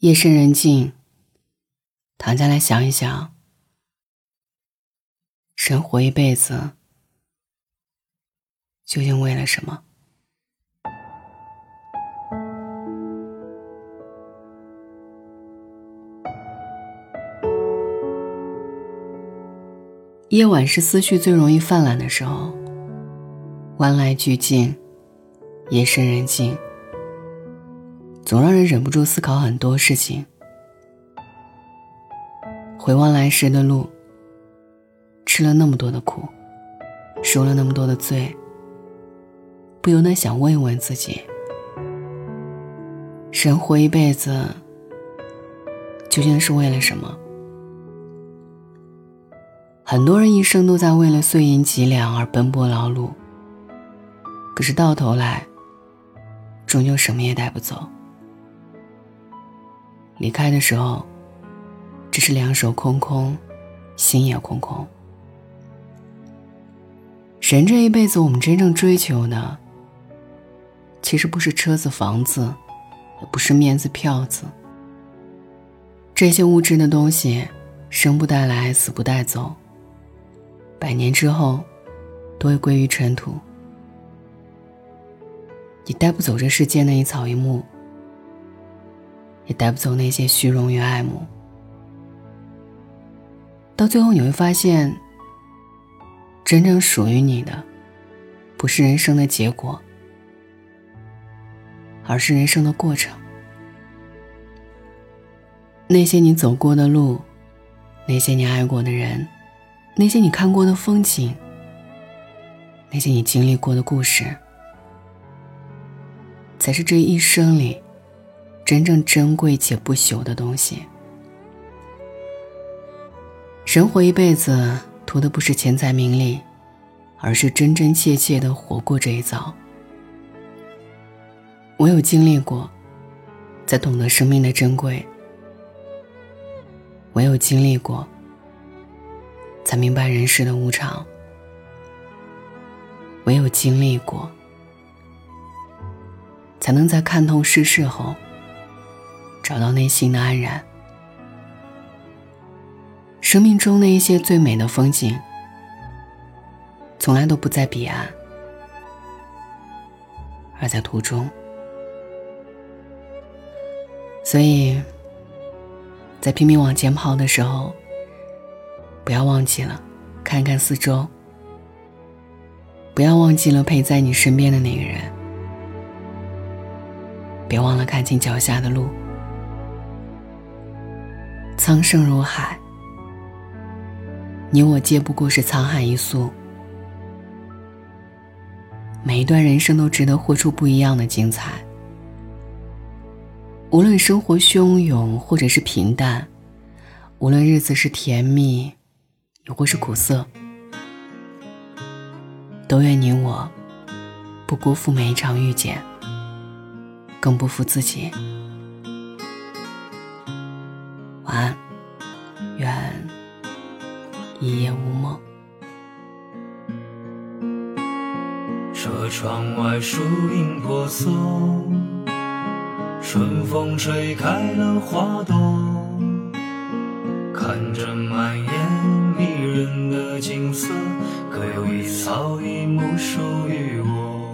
夜深人静，躺下来想一想，人活一辈子究竟为了什么？夜晚是思绪最容易泛滥的时候，万籁俱静，夜深人静。总让人忍不住思考很多事情。回望来时的路，吃了那么多的苦，受了那么多的罪，不由得想问一问自己：人活一辈子，究竟是为了什么？很多人一生都在为了碎银几两而奔波劳碌，可是到头来，终究什么也带不走。离开的时候，只是两手空空，心也空空。人这一辈子，我们真正追求的，其实不是车子房子，也不是面子票子。这些物质的东西，生不带来，死不带走。百年之后，都会归于尘土。你带不走这世间的一草一木。也带不走那些虚荣与爱慕，到最后你会发现，真正属于你的，不是人生的结果，而是人生的过程。那些你走过的路，那些你爱过的人，那些你看过的风景，那些你经历过的故事，才是这一生里。真正珍贵且不朽的东西。人活一辈子，图的不是钱财名利，而是真真切切的活过这一遭。唯有经历过，才懂得生命的珍贵；唯有经历过，才明白人世的无常；唯有经历过，才能在看透世事后。找到内心的安然。生命中那一些最美的风景，从来都不在彼岸，而在途中。所以，在拼命往前跑的时候，不要忘记了看看四周，不要忘记了陪在你身边的那个人，别忘了看清脚下的路。苍生如海，你我皆不过是沧海一粟。每一段人生都值得活出不一样的精彩。无论生活汹涌或者是平淡，无论日子是甜蜜，又或是苦涩，都愿你我不辜负每一场遇见，更不负自己。晚安，愿一夜无梦。车窗外树影婆娑，春风吹开了花朵，看着满眼迷人的景色，可有一草一木属于我，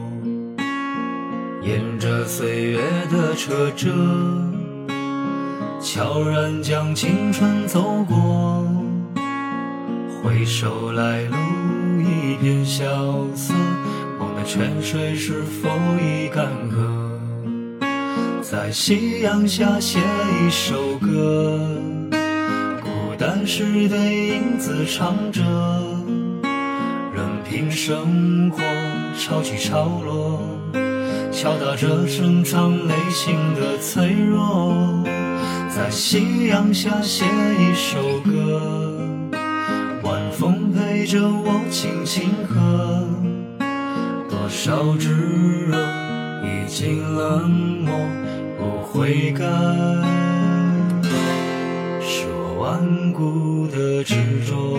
沿着岁月的车辙。悄然将青春走过，回首来路一片萧瑟，梦的泉水是否已干涸？在夕阳下写一首歌，孤单时对影子唱着，任凭生活潮起潮落，敲打着深藏内心的脆弱。在夕阳下写一首歌，晚风陪着我轻轻和。多少炙热已经冷漠，不悔改，是我顽固的执着。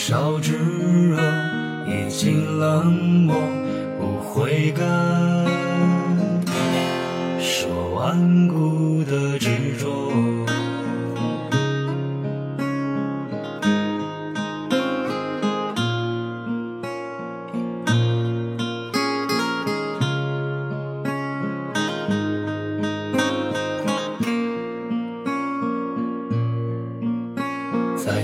烧炙热，已经冷漠，不悔改。说顽固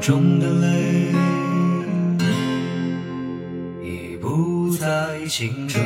中的泪已不再清澈。